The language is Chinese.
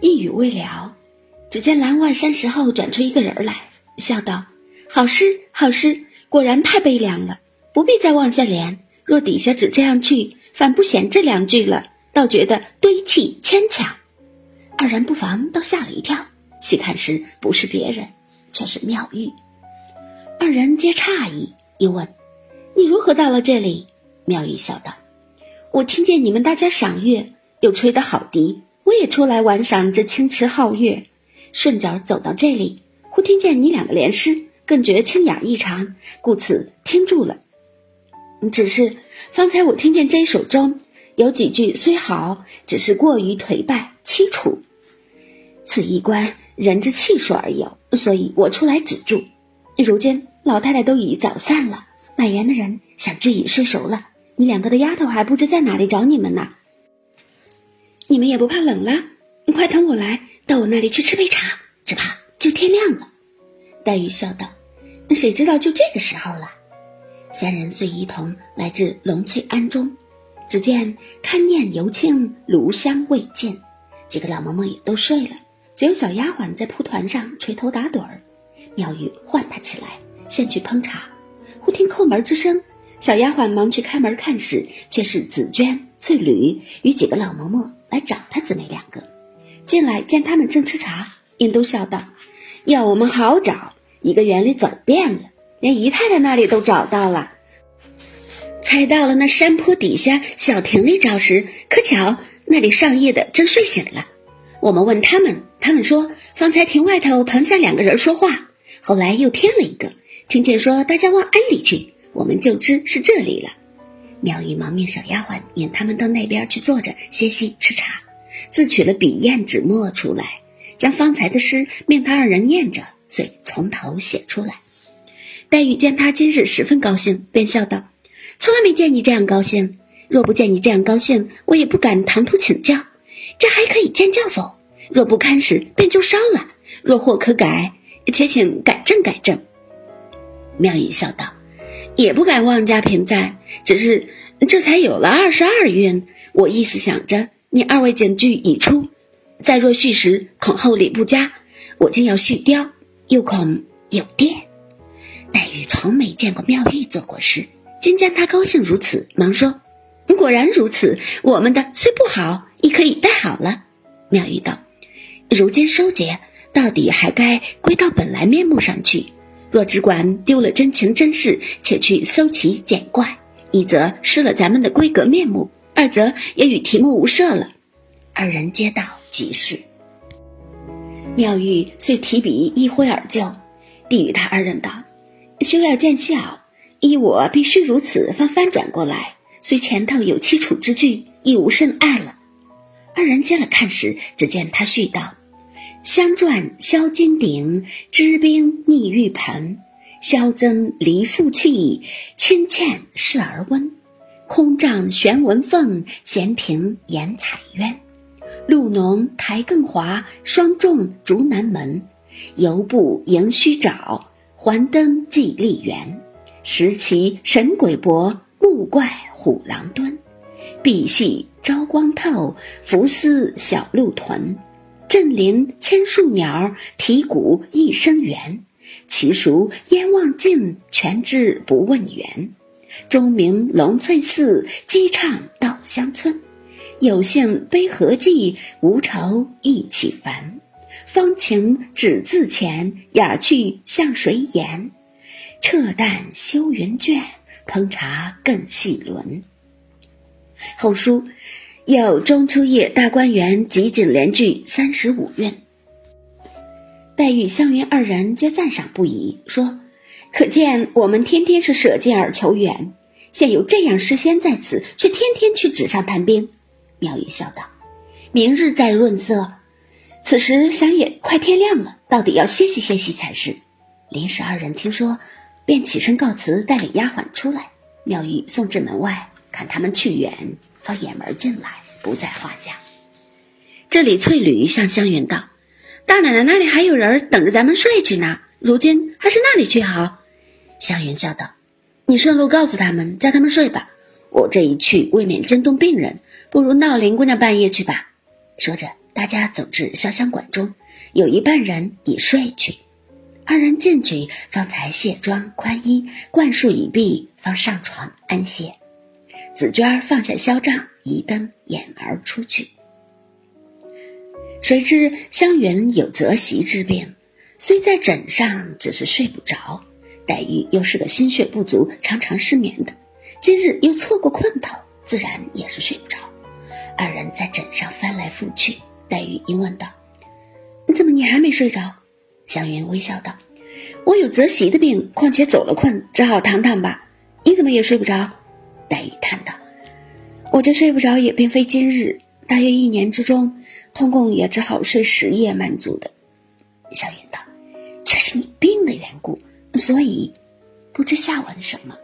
一语未了，只见栏外山石后转出一个人来，笑道：“好诗，好诗，果然太悲凉了，不必再往下连。若底下只这样去，反不显这两句了，倒觉得堆砌牵强。”二人不妨都吓了一跳，细看时不是别人，却是妙玉。二人皆诧异，又问：“你如何到了这里？”妙玉笑道：“我听见你们大家赏月，又吹得好笛。”我也出来玩赏这清池皓月，顺脚走到这里，忽听见你两个连诗，更觉清雅异常，故此听住了。只是方才我听见这一首中有几句虽好，只是过于颓败凄楚，此一关人之气数而有，所以我出来止住。如今老太太都已早散了，满园的人想必已睡熟了，你两个的丫头还不知在哪里找你们呢。你们也不怕冷了？快同我来，到我那里去吃杯茶，只怕就天亮了。黛玉笑道：“谁知道就这个时候了？”三人遂一同来至龙翠庵中，只见看念尤庆炉香未尽，几个老嬷嬷也都睡了，只有小丫鬟在铺团上垂头打盹儿。妙玉唤她起来，先去烹茶。忽听叩门之声，小丫鬟忙去开门看时，却是紫娟、翠缕与几个老嬷嬷。来找她姊妹两个，进来见他们正吃茶，应都笑道：“要我们好找，一个园里走遍了，连姨太太那里都找到了。才到了那山坡底下小亭里找时，可巧那里上夜的正睡醒了。我们问他们，他们说方才亭外头棚下两个人说话，后来又添了一个，听见说大家往庵里去，我们就知是这里了。”妙玉忙命小丫鬟引他们到那边去坐着歇息吃茶，自取了笔砚纸墨出来，将方才的诗命他二人念着，遂从头写出来。黛玉见他今日十分高兴，便笑道：“从来没见你这样高兴。若不见你这样高兴，我也不敢唐突请教。这还可以见教否？若不堪时，便就烧了；若或可改，且请改正改正。”妙玉笑道。也不敢妄加评赞，只是这才有了二十二韵。我意思想着，你二位警句已出，再若续时，恐后理不佳。我竟要续雕，又恐有电。黛玉从没见过妙玉做过事，今见她高兴如此，忙说：“果然如此，我们的虽不好，亦可以带好了。”妙玉道：“如今收结，到底还该归到本来面目上去。”若只管丢了真情真事，且去搜奇捡怪，一则失了咱们的规格面目，二则也与题目无涉了。二人皆道即是。妙玉遂提笔一挥而就，递与他二人道：“休要见笑，依我必须如此方翻转过来。虽前头有凄楚之句，亦无甚碍了。”二人接了看时，只见他续道。香馔销金鼎，支冰逆玉盆。箫增离复气，清欠视而温。空帐悬文凤，闲屏掩彩鸳。露浓苔更华，霜重竹南门。犹步迎虚沼，还登寄丽园。石棋神鬼搏，木怪虎狼蹲。碧隙朝光透，浮丝小鹿豚。振林千树鸟，啼谷一声猿。其熟烟望尽，全知不问源。钟鸣龙翠寺，鸡唱稻香村。有幸悲何寄，无愁意起烦。芳情只自前，雅趣向谁言？撤淡修云卷，烹茶更细轮。后书。有中秋夜大观园集锦联句三十五韵。黛玉、湘云二人皆赞赏不已，说：“可见我们天天是舍近而求远，现有这样诗仙在此，却天天去纸上谈兵。”妙玉笑道：“明日再润色。”此时想也快天亮了，到底要歇息歇息才是。林氏二人听说，便起身告辞，带领丫鬟出来。妙玉送至门外，看他们去远。放眼门进来，不在话下。这里翠缕向湘云道：“大奶奶那里还有人等着咱们睡去呢，如今还是那里去好。”湘云笑道：“你顺路告诉他们，叫他们睡吧。我这一去，未免惊动病人，不如闹林姑娘半夜去吧。”说着，大家走至潇湘馆中，有一半人已睡去。二人进去，方才卸妆宽衣，灌漱已毕，方上床安歇。紫娟放下萧帐，移灯掩而出去。谁知湘云有泽席之病，虽在枕上，只是睡不着。黛玉又是个心血不足、常常失眠的，今日又错过困头，自然也是睡不着。二人在枕上翻来覆去，黛玉应问道：“你怎么你还没睡着？”湘云微笑道：“我有泽席的病，况且走了困，只好躺躺吧。你怎么也睡不着？”黛玉叹道：“我这睡不着也并非今日，大约一年之中。”通共也只好睡十夜满足的，小云道：“这是你病的缘故，所以不知下文什么。”